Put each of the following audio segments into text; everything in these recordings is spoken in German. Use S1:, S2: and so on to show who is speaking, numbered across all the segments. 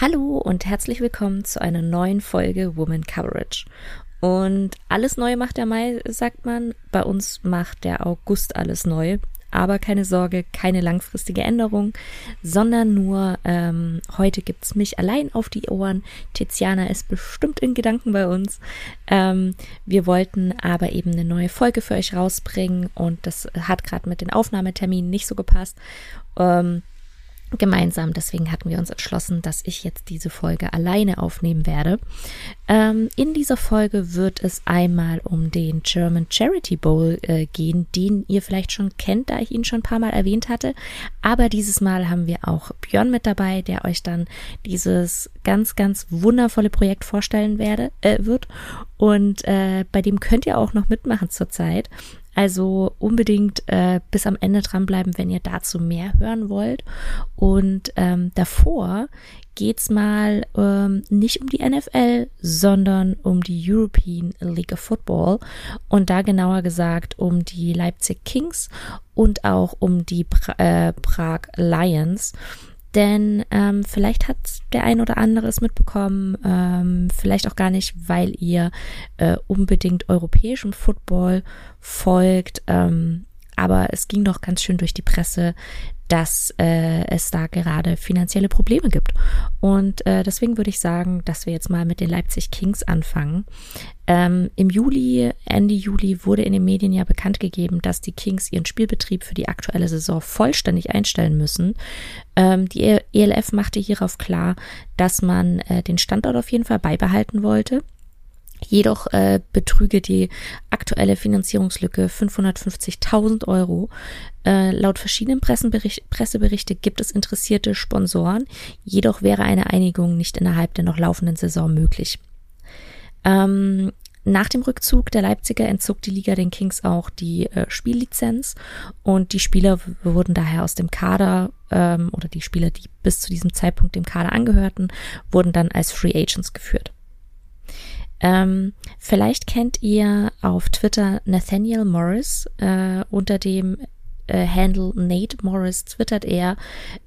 S1: Hallo und herzlich willkommen zu einer neuen Folge Woman Coverage. Und alles Neue macht der Mai, sagt man. Bei uns macht der August alles neu. Aber keine Sorge, keine langfristige Änderung, sondern nur ähm, heute gibt's mich allein auf die Ohren. Tiziana ist bestimmt in Gedanken bei uns. Ähm, wir wollten aber eben eine neue Folge für euch rausbringen und das hat gerade mit den Aufnahmeterminen nicht so gepasst. Ähm, gemeinsam. Deswegen hatten wir uns entschlossen, dass ich jetzt diese Folge alleine aufnehmen werde. Ähm, in dieser Folge wird es einmal um den German Charity Bowl äh, gehen, den ihr vielleicht schon kennt, da ich ihn schon ein paar Mal erwähnt hatte. Aber dieses Mal haben wir auch Björn mit dabei, der euch dann dieses ganz, ganz wundervolle Projekt vorstellen werde, äh, wird. Und äh, bei dem könnt ihr auch noch mitmachen zurzeit. Also unbedingt äh, bis am Ende dranbleiben, wenn ihr dazu mehr hören wollt. Und ähm, davor geht's mal ähm, nicht um die NFL, sondern um die European League of Football und da genauer gesagt um die Leipzig Kings und auch um die pra äh, Prag Lions. Denn ähm, vielleicht hat der ein oder andere es mitbekommen, ähm, vielleicht auch gar nicht, weil ihr äh, unbedingt europäischem Football folgt. Ähm, aber es ging doch ganz schön durch die Presse, dass äh, es da gerade finanzielle Probleme gibt. Und äh, deswegen würde ich sagen, dass wir jetzt mal mit den Leipzig Kings anfangen. Ähm, Im Juli, Ende Juli wurde in den Medien ja bekannt gegeben, dass die Kings ihren Spielbetrieb für die aktuelle Saison vollständig einstellen müssen. Ähm, die ELF machte hierauf klar, dass man äh, den Standort auf jeden Fall beibehalten wollte. Jedoch äh, betrüge die aktuelle Finanzierungslücke 550.000 Euro. Äh, laut verschiedenen Presseberichte gibt es interessierte Sponsoren, jedoch wäre eine Einigung nicht innerhalb der noch laufenden Saison möglich. Ähm, nach dem Rückzug der Leipziger entzog die Liga den Kings auch die äh, Spiellizenz und die Spieler wurden daher aus dem Kader ähm, oder die Spieler, die bis zu diesem Zeitpunkt dem Kader angehörten, wurden dann als Free Agents geführt. Ähm, vielleicht kennt ihr auf Twitter Nathaniel Morris äh, unter dem äh, Handle Nate Morris twittert er.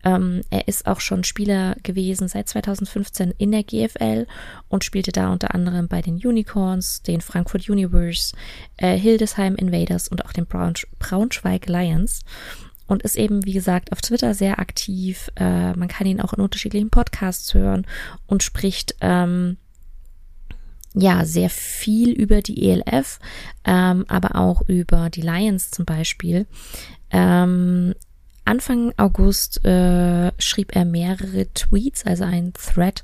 S1: Ähm, er ist auch schon Spieler gewesen seit 2015 in der GFL und spielte da unter anderem bei den Unicorns, den Frankfurt Universe, äh, Hildesheim Invaders und auch den Braunsch Braunschweig Lions und ist eben, wie gesagt, auf Twitter sehr aktiv. Äh, man kann ihn auch in unterschiedlichen Podcasts hören und spricht ähm, ja sehr viel über die ELF, ähm, aber auch über die Lions zum Beispiel. Ähm, Anfang August äh, schrieb er mehrere Tweets, also ein Thread.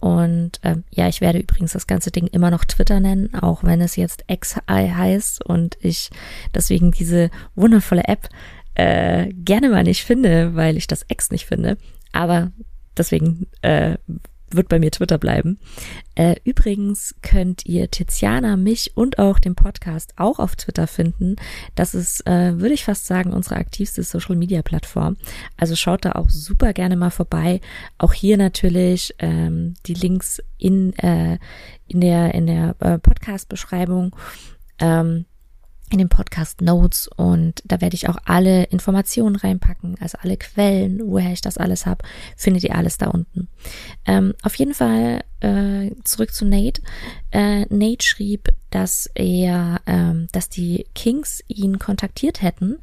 S1: Und ähm, ja, ich werde übrigens das ganze Ding immer noch Twitter nennen, auch wenn es jetzt X heißt und ich deswegen diese wundervolle App äh, gerne mal nicht finde, weil ich das X nicht finde. Aber deswegen äh, wird bei mir Twitter bleiben. Äh, übrigens könnt ihr Tiziana, mich und auch den Podcast auch auf Twitter finden. Das ist, äh, würde ich fast sagen, unsere aktivste Social Media Plattform. Also schaut da auch super gerne mal vorbei. Auch hier natürlich ähm, die Links in, äh, in der, in der äh, Podcast-Beschreibung. Ähm, in den Podcast Notes und da werde ich auch alle Informationen reinpacken, also alle Quellen, woher ich das alles habe, findet ihr alles da unten. Ähm, auf jeden Fall äh, zurück zu Nate. Äh, Nate schrieb, dass er, ähm, dass die Kings ihn kontaktiert hätten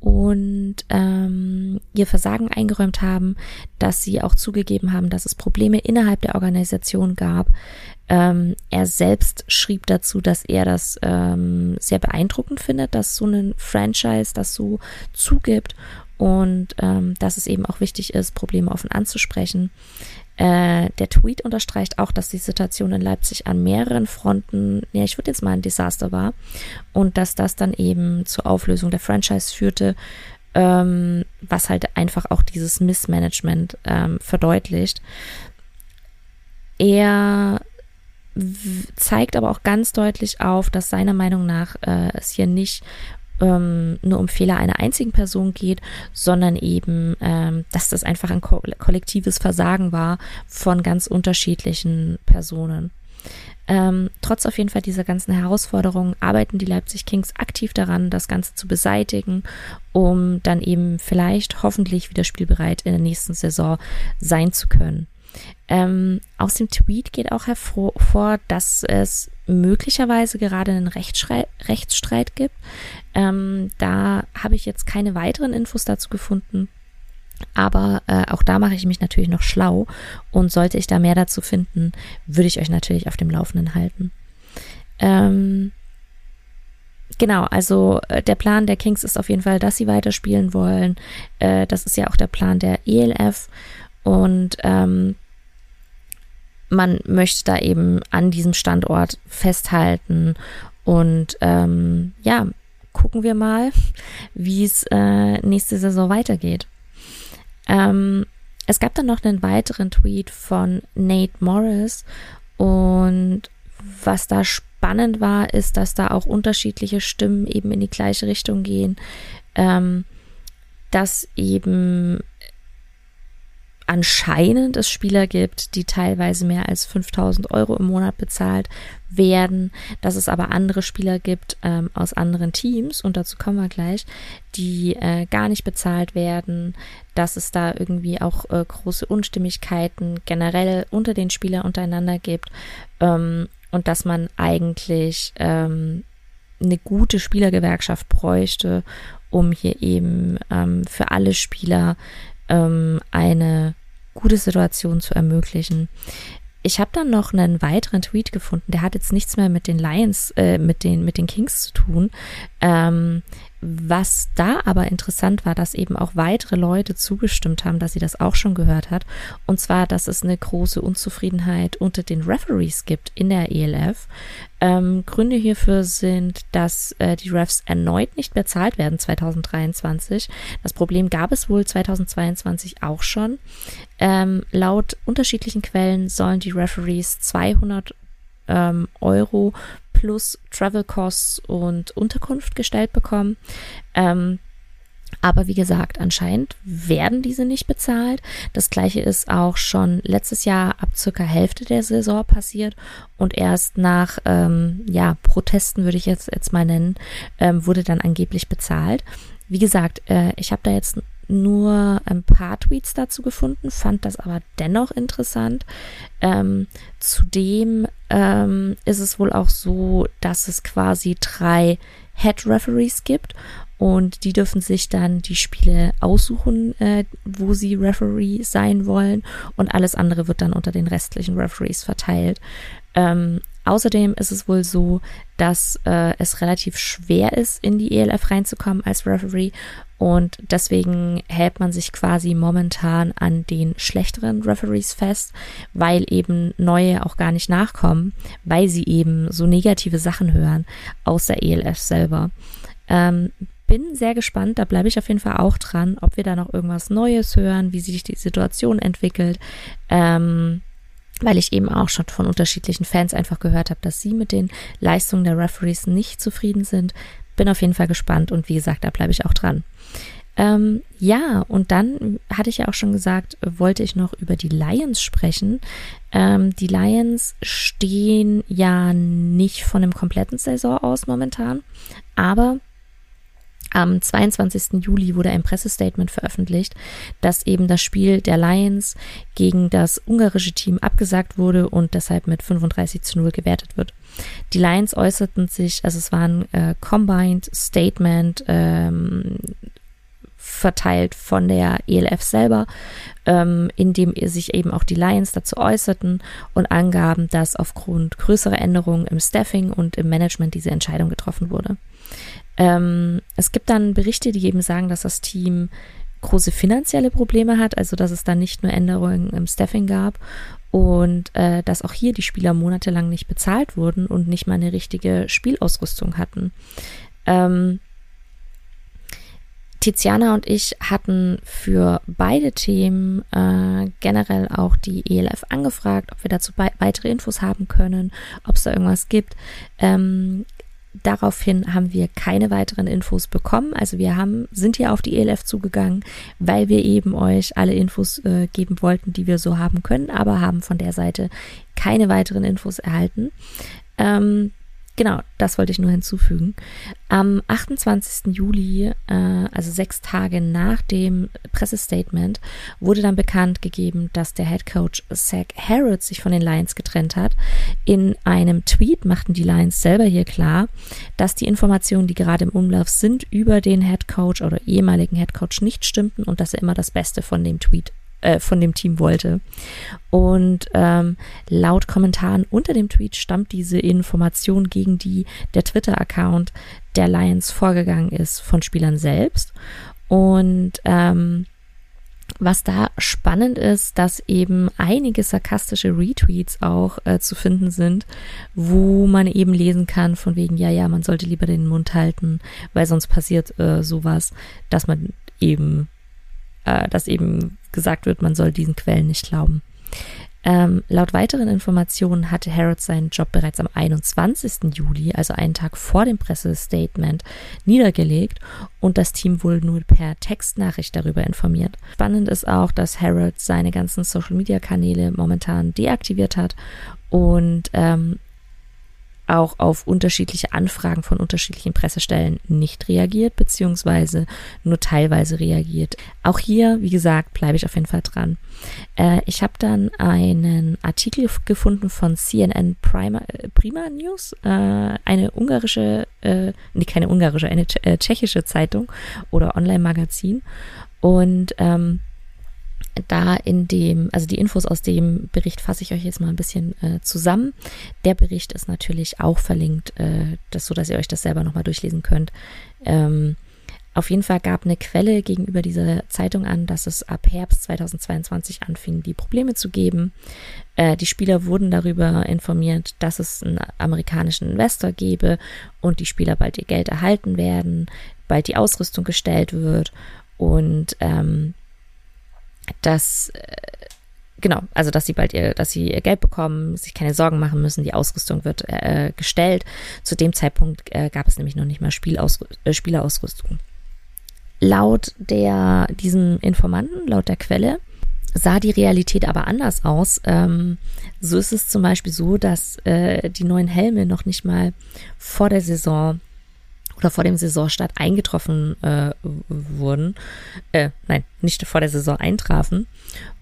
S1: und ähm, ihr Versagen eingeräumt haben, dass sie auch zugegeben haben, dass es Probleme innerhalb der Organisation gab. Ähm, er selbst schrieb dazu, dass er das ähm, sehr beeindruckend findet, dass so ein Franchise das so zugibt und ähm, dass es eben auch wichtig ist, Probleme offen anzusprechen. Äh, der Tweet unterstreicht auch, dass die Situation in Leipzig an mehreren Fronten, ja, ich würde jetzt mal ein Desaster war und dass das dann eben zur Auflösung der Franchise führte, ähm, was halt einfach auch dieses Missmanagement ähm, verdeutlicht. Er zeigt aber auch ganz deutlich auf, dass seiner Meinung nach äh, es hier nicht ähm, nur um Fehler einer einzigen Person geht, sondern eben, ähm, dass das einfach ein ko kollektives Versagen war von ganz unterschiedlichen Personen. Ähm, trotz auf jeden Fall dieser ganzen Herausforderungen arbeiten die Leipzig Kings aktiv daran, das Ganze zu beseitigen, um dann eben vielleicht hoffentlich wieder spielbereit in der nächsten Saison sein zu können. Ähm, aus dem Tweet geht auch hervor, dass es möglicherweise gerade einen Rechtsstreit, Rechtsstreit gibt. Ähm, da habe ich jetzt keine weiteren Infos dazu gefunden. Aber äh, auch da mache ich mich natürlich noch schlau und sollte ich da mehr dazu finden, würde ich euch natürlich auf dem Laufenden halten. Ähm, genau, also äh, der Plan der Kings ist auf jeden Fall, dass sie weiterspielen wollen. Äh, das ist ja auch der Plan der ELF und ähm, man möchte da eben an diesem Standort festhalten und ähm, ja, gucken wir mal, wie es äh, nächste Saison weitergeht. Ähm, es gab dann noch einen weiteren Tweet von Nate Morris und was da spannend war, ist, dass da auch unterschiedliche Stimmen eben in die gleiche Richtung gehen, ähm, dass eben anscheinend es Spieler gibt, die teilweise mehr als 5000 Euro im Monat bezahlt werden, dass es aber andere Spieler gibt ähm, aus anderen Teams, und dazu kommen wir gleich, die äh, gar nicht bezahlt werden, dass es da irgendwie auch äh, große Unstimmigkeiten generell unter den Spielern untereinander gibt ähm, und dass man eigentlich ähm, eine gute Spielergewerkschaft bräuchte, um hier eben ähm, für alle Spieler ähm, eine gute Situation zu ermöglichen. Ich habe dann noch einen weiteren Tweet gefunden, der hat jetzt nichts mehr mit den Lions, äh, mit den mit den Kings zu tun. Ähm, was da aber interessant war, dass eben auch weitere Leute zugestimmt haben, dass sie das auch schon gehört hat. Und zwar, dass es eine große Unzufriedenheit unter den Referees gibt in der ELF. Ähm, Gründe hierfür sind, dass äh, die Refs erneut nicht bezahlt werden 2023. Das Problem gab es wohl 2022 auch schon. Ähm, laut unterschiedlichen Quellen sollen die Referees 200 ähm, Euro plus Travel Costs und Unterkunft gestellt bekommen. Ähm, aber wie gesagt, anscheinend werden diese nicht bezahlt. Das gleiche ist auch schon letztes Jahr ab circa Hälfte der Saison passiert und erst nach ähm, ja Protesten würde ich jetzt jetzt mal nennen, ähm, wurde dann angeblich bezahlt. Wie gesagt, äh, ich habe da jetzt nur ein paar Tweets dazu gefunden, fand das aber dennoch interessant. Ähm, zudem ähm, ist es wohl auch so, dass es quasi drei Head Referees gibt und die dürfen sich dann die Spiele aussuchen, äh, wo sie Referee sein wollen und alles andere wird dann unter den restlichen Referees verteilt. Ähm, außerdem ist es wohl so, dass äh, es relativ schwer ist, in die ELF reinzukommen als Referee und deswegen hält man sich quasi momentan an den schlechteren Referees fest, weil eben neue auch gar nicht nachkommen, weil sie eben so negative Sachen hören aus der ELF selber. Ähm, bin sehr gespannt, da bleibe ich auf jeden Fall auch dran, ob wir da noch irgendwas Neues hören, wie sich die Situation entwickelt. Ähm, weil ich eben auch schon von unterschiedlichen Fans einfach gehört habe, dass sie mit den Leistungen der Referees nicht zufrieden sind. Bin auf jeden Fall gespannt und wie gesagt, da bleibe ich auch dran. Ähm, ja, und dann hatte ich ja auch schon gesagt, wollte ich noch über die Lions sprechen. Ähm, die Lions stehen ja nicht von einem kompletten Saison aus momentan, aber am 22. Juli wurde ein Pressestatement veröffentlicht, dass eben das Spiel der Lions gegen das ungarische Team abgesagt wurde und deshalb mit 35 zu 0 gewertet wird. Die Lions äußerten sich, also es war ein äh, Combined Statement ähm, verteilt von der ELF selber, ähm, in dem sich eben auch die Lions dazu äußerten und angaben, dass aufgrund größerer Änderungen im Staffing und im Management diese Entscheidung getroffen wurde. Ähm, es gibt dann Berichte, die eben sagen, dass das Team große finanzielle Probleme hat, also dass es da nicht nur Änderungen im Staffing gab und äh, dass auch hier die Spieler monatelang nicht bezahlt wurden und nicht mal eine richtige Spielausrüstung hatten. Ähm, Tiziana und ich hatten für beide Themen äh, generell auch die ELF angefragt, ob wir dazu weitere Infos haben können, ob es da irgendwas gibt. Ähm, daraufhin haben wir keine weiteren Infos bekommen. Also wir haben, sind hier auf die ELF zugegangen, weil wir eben euch alle Infos äh, geben wollten, die wir so haben können, aber haben von der Seite keine weiteren Infos erhalten. Ähm, Genau, das wollte ich nur hinzufügen. Am 28. Juli, äh, also sechs Tage nach dem Pressestatement, wurde dann bekannt gegeben, dass der Head Coach Zach Harrods sich von den Lions getrennt hat. In einem Tweet machten die Lions selber hier klar, dass die Informationen, die gerade im Umlauf sind, über den Head Coach oder ehemaligen Head Coach nicht stimmten und dass er immer das Beste von dem Tweet äh, von dem Team wollte. Und ähm, laut Kommentaren unter dem Tweet stammt diese Information, gegen die der Twitter-Account der Lions vorgegangen ist, von Spielern selbst. Und ähm, was da spannend ist, dass eben einige sarkastische Retweets auch äh, zu finden sind, wo man eben lesen kann von wegen, ja, ja, man sollte lieber den Mund halten, weil sonst passiert äh, sowas, dass man eben äh, dass eben gesagt wird, man soll diesen Quellen nicht glauben. Ähm, laut weiteren Informationen hatte Harrods seinen Job bereits am 21. Juli, also einen Tag vor dem Pressestatement, niedergelegt und das Team wohl nur per Textnachricht darüber informiert. Spannend ist auch, dass Harrods seine ganzen Social-Media-Kanäle momentan deaktiviert hat und ähm, auch auf unterschiedliche Anfragen von unterschiedlichen Pressestellen nicht reagiert, beziehungsweise nur teilweise reagiert. Auch hier, wie gesagt, bleibe ich auf jeden Fall dran. Äh, ich habe dann einen Artikel gefunden von CNN Prima, äh, Prima News, äh, eine ungarische, äh, nee, keine ungarische, eine äh, tschechische Zeitung oder Online-Magazin. Und ähm, da in dem, also die Infos aus dem Bericht fasse ich euch jetzt mal ein bisschen äh, zusammen. Der Bericht ist natürlich auch verlinkt, äh, das, so dass ihr euch das selber nochmal durchlesen könnt. Ähm, auf jeden Fall gab eine Quelle gegenüber dieser Zeitung an, dass es ab Herbst 2022 anfing, die Probleme zu geben. Äh, die Spieler wurden darüber informiert, dass es einen amerikanischen Investor gebe und die Spieler bald ihr Geld erhalten werden, bald die Ausrüstung gestellt wird und ähm, dass äh, genau, also dass sie bald ihr, dass sie ihr Geld bekommen, sich keine Sorgen machen müssen, die Ausrüstung wird äh, gestellt. Zu dem Zeitpunkt äh, gab es nämlich noch nicht mal Spielaus äh, Spielerausrüstung. Laut der diesem Informanten, laut der Quelle, sah die Realität aber anders aus. Ähm, so ist es zum Beispiel so, dass äh, die neuen Helme noch nicht mal vor der Saison oder vor dem Saisonstart eingetroffen äh, wurden. Äh, nein, nicht vor der Saison eintrafen.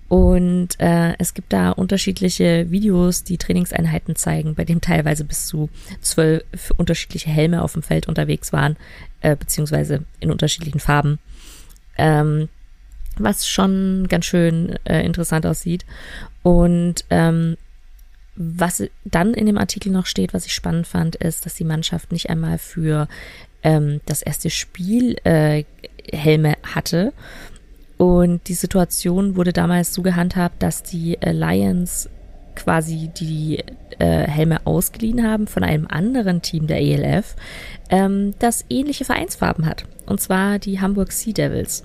S1: Und äh, es gibt da unterschiedliche Videos, die Trainingseinheiten zeigen, bei dem teilweise bis zu zwölf unterschiedliche Helme auf dem Feld unterwegs waren, äh, beziehungsweise in unterschiedlichen Farben. Ähm, was schon ganz schön äh, interessant aussieht. Und ähm, was dann in dem Artikel noch steht, was ich spannend fand, ist, dass die Mannschaft nicht einmal für ähm, das erste Spiel äh, Helme hatte. Und die Situation wurde damals so gehandhabt, dass die äh, Lions quasi die äh, Helme ausgeliehen haben von einem anderen Team der ELF, ähm, das ähnliche Vereinsfarben hat. Und zwar die Hamburg Sea Devils.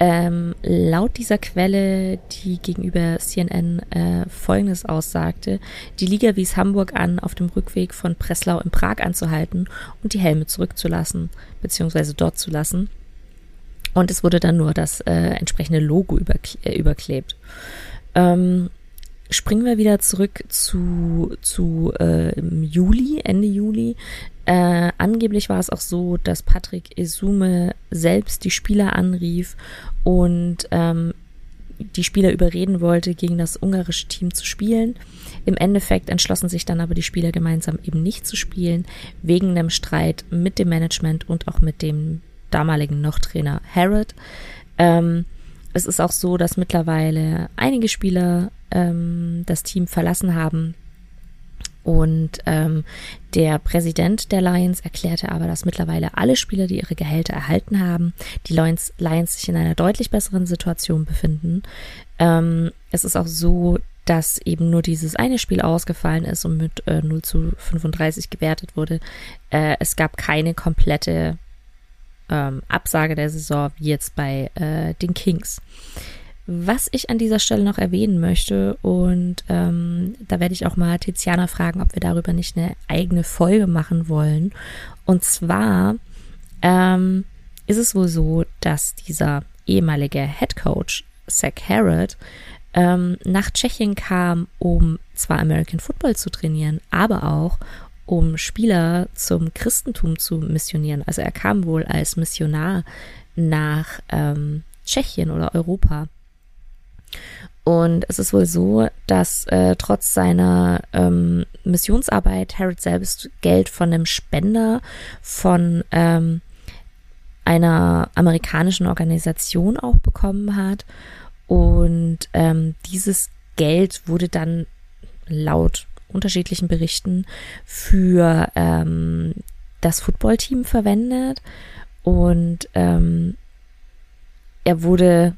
S1: Ähm, laut dieser Quelle, die gegenüber CNN äh, Folgendes aussagte, die Liga wies Hamburg an, auf dem Rückweg von Breslau in Prag anzuhalten und die Helme zurückzulassen, beziehungsweise dort zu lassen. Und es wurde dann nur das äh, entsprechende Logo überkle äh, überklebt. Ähm, springen wir wieder zurück zu, zu äh, Juli, Ende Juli. Äh, angeblich war es auch so, dass Patrick Esume selbst die Spieler anrief und ähm, die Spieler überreden wollte, gegen das ungarische Team zu spielen. Im Endeffekt entschlossen sich dann aber die Spieler gemeinsam eben nicht zu spielen, wegen einem Streit mit dem Management und auch mit dem damaligen Noch-Trainer Harrod. Ähm, es ist auch so, dass mittlerweile einige Spieler ähm, das Team verlassen haben, und ähm, der Präsident der Lions erklärte aber, dass mittlerweile alle Spieler, die ihre Gehälter erhalten haben, die Lions, Lions sich in einer deutlich besseren Situation befinden. Ähm, es ist auch so, dass eben nur dieses eine Spiel ausgefallen ist und mit äh, 0 zu 35 gewertet wurde. Äh, es gab keine komplette ähm, Absage der Saison wie jetzt bei äh, den Kings. Was ich an dieser Stelle noch erwähnen möchte, und ähm, da werde ich auch mal Tiziana fragen, ob wir darüber nicht eine eigene Folge machen wollen. Und zwar ähm, ist es wohl so, dass dieser ehemalige Head Coach Zach Harrod ähm, nach Tschechien kam, um zwar American Football zu trainieren, aber auch um Spieler zum Christentum zu missionieren. Also er kam wohl als Missionar nach ähm, Tschechien oder Europa. Und es ist wohl so, dass äh, trotz seiner ähm, Missionsarbeit Harold selbst Geld von einem Spender von ähm, einer amerikanischen Organisation auch bekommen hat. Und ähm, dieses Geld wurde dann laut unterschiedlichen Berichten für ähm, das Footballteam verwendet. Und ähm, er wurde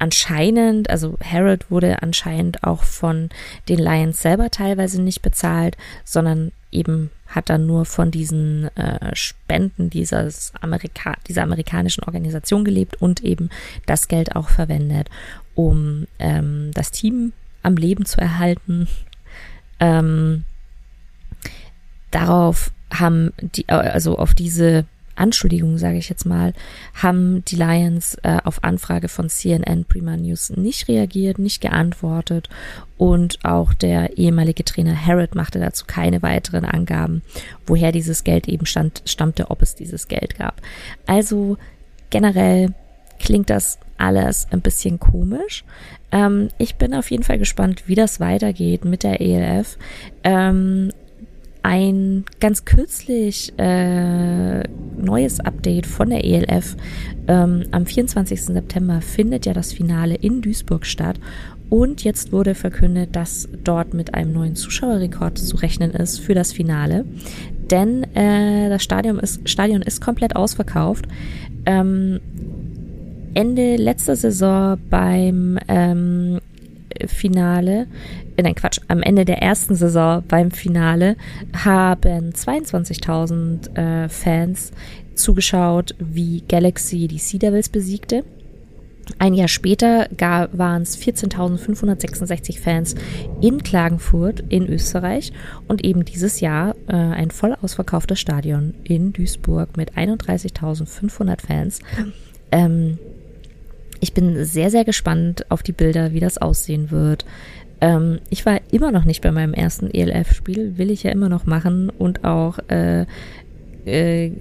S1: anscheinend, also Harold wurde anscheinend auch von den Lions selber teilweise nicht bezahlt, sondern eben hat dann nur von diesen äh, Spenden dieses Amerika dieser amerikanischen Organisation gelebt und eben das Geld auch verwendet, um ähm, das Team am Leben zu erhalten. Ähm, darauf haben die, also auf diese Anschuldigung, sage ich jetzt mal, haben die Lions äh, auf Anfrage von CNN Prima News nicht reagiert, nicht geantwortet und auch der ehemalige Trainer Harrod machte dazu keine weiteren Angaben, woher dieses Geld eben stand, stammte, ob es dieses Geld gab. Also generell klingt das alles ein bisschen komisch. Ähm, ich bin auf jeden Fall gespannt, wie das weitergeht mit der ELF. Ähm, ein ganz kürzlich äh, neues Update von der ELF. Ähm, am 24. September findet ja das Finale in Duisburg statt. Und jetzt wurde verkündet, dass dort mit einem neuen Zuschauerrekord zu rechnen ist für das Finale. Denn äh, das Stadion ist, Stadion ist komplett ausverkauft. Ähm, Ende letzter Saison beim ähm, Finale, äh, nein Quatsch, am Ende der ersten Saison beim Finale haben 22.000 äh, Fans zugeschaut, wie Galaxy die Sea Devils besiegte. Ein Jahr später waren es 14.566 Fans in Klagenfurt in Österreich und eben dieses Jahr äh, ein voll ausverkauftes Stadion in Duisburg mit 31.500 Fans. Ähm, ich bin sehr, sehr gespannt auf die Bilder, wie das aussehen wird. Ähm, ich war immer noch nicht bei meinem ersten ELF-Spiel, will ich ja immer noch machen und auch äh, äh,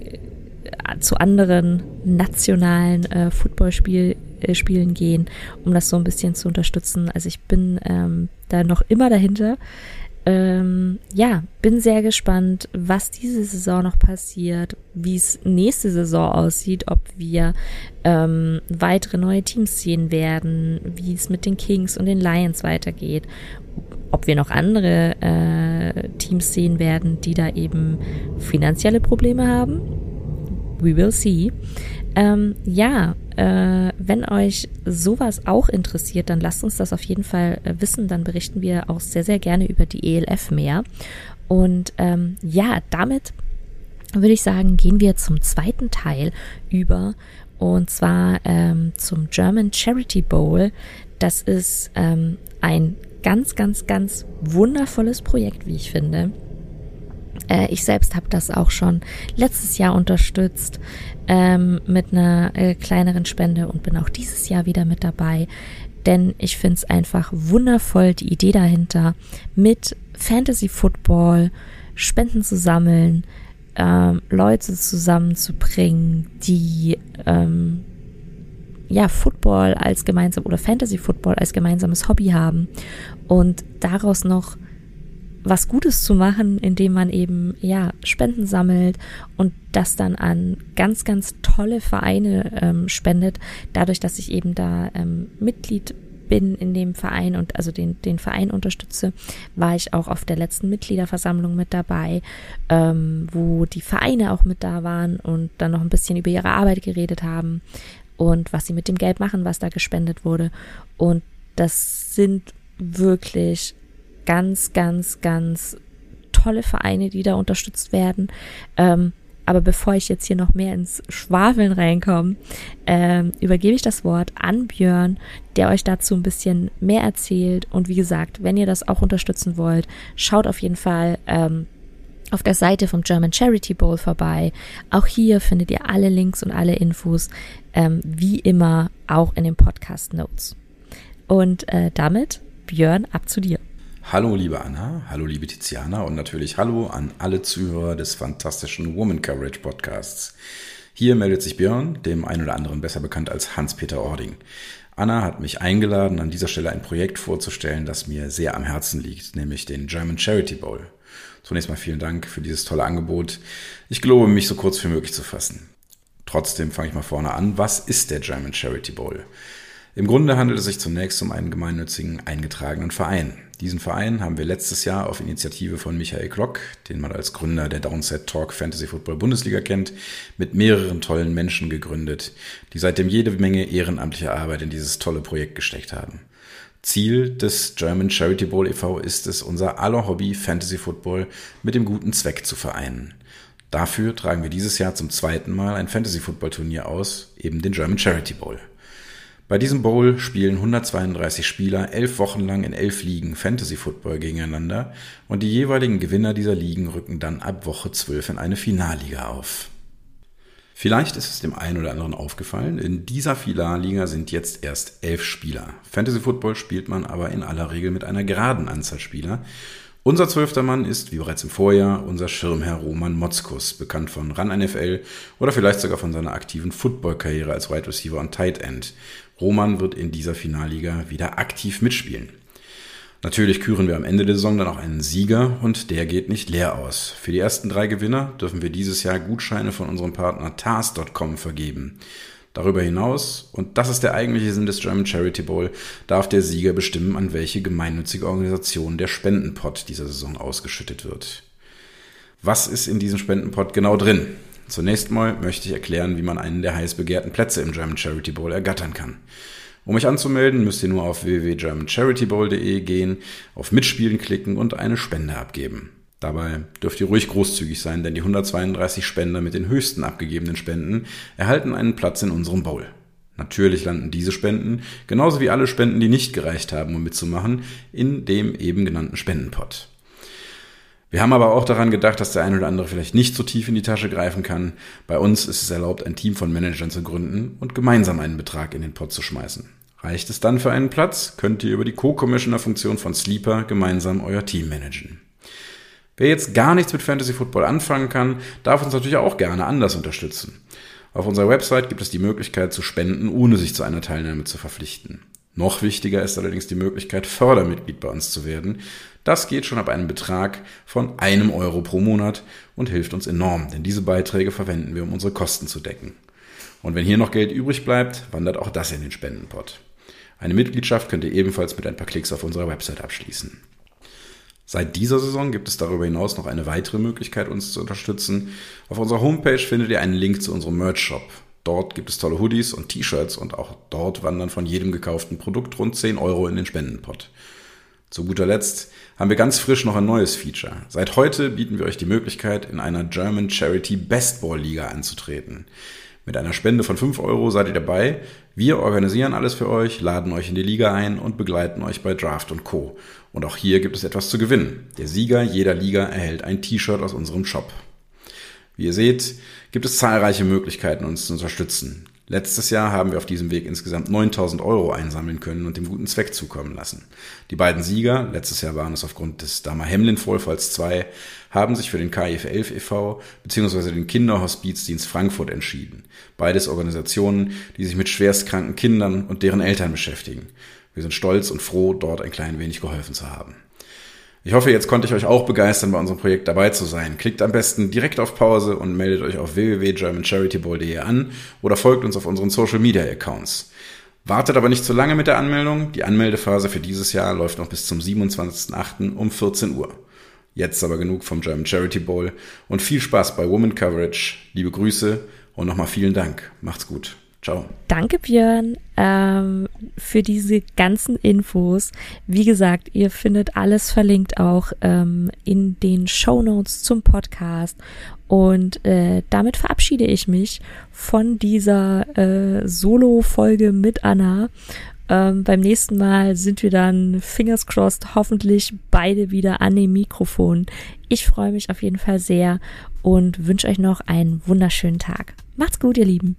S1: zu anderen nationalen äh, Footballspielen äh, gehen, um das so ein bisschen zu unterstützen. Also ich bin ähm, da noch immer dahinter ähm, ja, bin sehr gespannt, was diese Saison noch passiert, wie es nächste Saison aussieht, ob wir ähm, weitere neue Teams sehen werden, wie es mit den Kings und den Lions weitergeht, ob wir noch andere äh, Teams sehen werden, die da eben finanzielle Probleme haben. We will see. Ähm, ja, äh, wenn euch sowas auch interessiert, dann lasst uns das auf jeden Fall äh, wissen. Dann berichten wir auch sehr, sehr gerne über die ELF mehr. Und ähm, ja, damit würde ich sagen, gehen wir zum zweiten Teil über. Und zwar ähm, zum German Charity Bowl. Das ist ähm, ein ganz, ganz, ganz wundervolles Projekt, wie ich finde. Äh, ich selbst habe das auch schon letztes Jahr unterstützt ähm, mit einer äh, kleineren Spende und bin auch dieses Jahr wieder mit dabei. Denn ich finde es einfach wundervoll, die Idee dahinter, mit Fantasy Football Spenden zu sammeln, ähm, Leute zusammenzubringen, die ähm, ja Football als gemeinsam oder Fantasy Football als gemeinsames Hobby haben und daraus noch was Gutes zu machen, indem man eben ja Spenden sammelt und das dann an ganz, ganz tolle Vereine ähm, spendet, dadurch, dass ich eben da ähm, Mitglied bin in dem Verein und also den, den Verein unterstütze, war ich auch auf der letzten Mitgliederversammlung mit dabei, ähm, wo die Vereine auch mit da waren und dann noch ein bisschen über ihre Arbeit geredet haben und was sie mit dem Geld machen, was da gespendet wurde. Und das sind wirklich ganz, ganz, ganz tolle Vereine, die da unterstützt werden. Ähm, aber bevor ich jetzt hier noch mehr ins Schwafeln reinkomme, ähm, übergebe ich das Wort an Björn, der euch dazu ein bisschen mehr erzählt. Und wie gesagt, wenn ihr das auch unterstützen wollt, schaut auf jeden Fall ähm, auf der Seite vom German Charity Bowl vorbei. Auch hier findet ihr alle Links und alle Infos, ähm, wie immer, auch in den Podcast Notes. Und äh, damit, Björn, ab zu dir.
S2: Hallo liebe Anna, hallo liebe Tiziana und natürlich hallo an alle Zuhörer des fantastischen Woman Coverage Podcasts. Hier meldet sich Björn, dem einen oder anderen besser bekannt als Hans-Peter Ording. Anna hat mich eingeladen, an dieser Stelle ein Projekt vorzustellen, das mir sehr am Herzen liegt, nämlich den German Charity Bowl. Zunächst mal vielen Dank für dieses tolle Angebot. Ich gelobe, mich so kurz wie möglich zu fassen. Trotzdem fange ich mal vorne an. Was ist der German Charity Bowl? Im Grunde handelt es sich zunächst um einen gemeinnützigen eingetragenen Verein. Diesen Verein haben wir letztes Jahr auf Initiative von Michael Klock, den man als Gründer der Downset Talk Fantasy Football Bundesliga kennt, mit mehreren tollen Menschen gegründet, die seitdem jede Menge ehrenamtliche Arbeit in dieses tolle Projekt gesteckt haben. Ziel des German Charity Bowl e.V. ist es, unser aller Hobby Fantasy Football mit dem guten Zweck zu vereinen. Dafür tragen wir dieses Jahr zum zweiten Mal ein Fantasy Football Turnier aus, eben den German Charity Bowl. Bei diesem Bowl spielen 132 Spieler elf Wochen lang in elf Ligen Fantasy Football gegeneinander und die jeweiligen Gewinner dieser Ligen rücken dann ab Woche 12 in eine Finalliga auf. Vielleicht ist es dem einen oder anderen aufgefallen, in dieser Finalliga sind jetzt erst elf Spieler. Fantasy Football spielt man aber in aller Regel mit einer geraden Anzahl Spieler unser zwölfter Mann ist, wie bereits im Vorjahr, unser Schirmherr Roman Motzkus, bekannt von Run NFL oder vielleicht sogar von seiner aktiven Football-Karriere als Wide Receiver und Tight End. Roman wird in dieser Finalliga wieder aktiv mitspielen. Natürlich küren wir am Ende der Saison dann auch einen Sieger und der geht nicht leer aus. Für die ersten drei Gewinner dürfen wir dieses Jahr Gutscheine von unserem Partner TAS.com vergeben. Darüber hinaus, und das ist der eigentliche Sinn des German Charity Bowl, darf der Sieger bestimmen, an welche gemeinnützige Organisation der Spendenpot dieser Saison ausgeschüttet wird. Was ist in diesem Spendenpot genau drin? Zunächst mal möchte ich erklären, wie man einen der heiß begehrten Plätze im German Charity Bowl ergattern kann. Um mich anzumelden, müsst ihr nur auf www.germancharitybowl.de gehen, auf Mitspielen klicken und eine Spende abgeben. Dabei dürft ihr ruhig großzügig sein, denn die 132 Spender mit den höchsten abgegebenen Spenden erhalten einen Platz in unserem Bowl. Natürlich landen diese Spenden, genauso wie alle Spenden, die nicht gereicht haben, um mitzumachen, in dem eben genannten Spendenpot. Wir haben aber auch daran gedacht, dass der eine oder andere vielleicht nicht so tief in die Tasche greifen kann. Bei uns ist es erlaubt, ein Team von Managern zu gründen und gemeinsam einen Betrag in den Pot zu schmeißen. Reicht es dann für einen Platz, könnt ihr über die Co-Commissioner-Funktion von Sleeper gemeinsam euer Team managen. Wer jetzt gar nichts mit Fantasy Football anfangen kann, darf uns natürlich auch gerne anders unterstützen. Auf unserer Website gibt es die Möglichkeit zu spenden, ohne sich zu einer Teilnahme zu verpflichten. Noch wichtiger ist allerdings die Möglichkeit, Fördermitglied bei uns zu werden. Das geht schon ab einem Betrag von einem Euro pro Monat und hilft uns enorm, denn diese Beiträge verwenden wir, um unsere Kosten zu decken. Und wenn hier noch Geld übrig bleibt, wandert auch das in den Spendenpot. Eine Mitgliedschaft könnt ihr ebenfalls mit ein paar Klicks auf unserer Website abschließen. Seit dieser Saison gibt es darüber hinaus noch eine weitere Möglichkeit, uns zu unterstützen. Auf unserer Homepage findet ihr einen Link zu unserem Merch-Shop. Dort gibt es tolle Hoodies und T-Shirts und auch dort wandern von jedem gekauften Produkt rund 10 Euro in den Spendenpot. Zu guter Letzt haben wir ganz frisch noch ein neues Feature. Seit heute bieten wir euch die Möglichkeit, in einer German Charity Bestball Liga anzutreten. Mit einer Spende von 5 Euro seid ihr dabei. Wir organisieren alles für euch, laden euch in die Liga ein und begleiten euch bei Draft und Co. Und auch hier gibt es etwas zu gewinnen. Der Sieger jeder Liga erhält ein T-Shirt aus unserem Shop. Wie ihr seht, gibt es zahlreiche Möglichkeiten, uns zu unterstützen. Letztes Jahr haben wir auf diesem Weg insgesamt 9000 Euro einsammeln können und dem guten Zweck zukommen lassen. Die beiden Sieger, letztes Jahr waren es aufgrund des Dama Hemlin Vorfalls zwei, haben sich für den KIF 11 e.V. bzw. den Kinderhospizdienst Frankfurt entschieden. Beides Organisationen, die sich mit schwerstkranken Kindern und deren Eltern beschäftigen. Wir sind stolz und froh, dort ein klein wenig geholfen zu haben. Ich hoffe, jetzt konnte ich euch auch begeistern, bei unserem Projekt dabei zu sein. Klickt am besten direkt auf Pause und meldet euch auf www.germancharitybowl.de an oder folgt uns auf unseren Social Media Accounts. Wartet aber nicht zu lange mit der Anmeldung. Die Anmeldephase für dieses Jahr läuft noch bis zum 27.08. um 14 Uhr. Jetzt aber genug vom German Charity Bowl und viel Spaß bei Woman Coverage. Liebe Grüße und nochmal vielen Dank. Macht's gut. Ciao.
S1: Danke, Björn, ähm, für diese ganzen Infos. Wie gesagt, ihr findet alles verlinkt auch ähm, in den Show Notes zum Podcast. Und äh, damit verabschiede ich mich von dieser äh, Solo-Folge mit Anna. Ähm, beim nächsten Mal sind wir dann, fingers crossed, hoffentlich beide wieder an dem Mikrofon. Ich freue mich auf jeden Fall sehr und wünsche euch noch einen wunderschönen Tag. Macht's gut, ihr Lieben.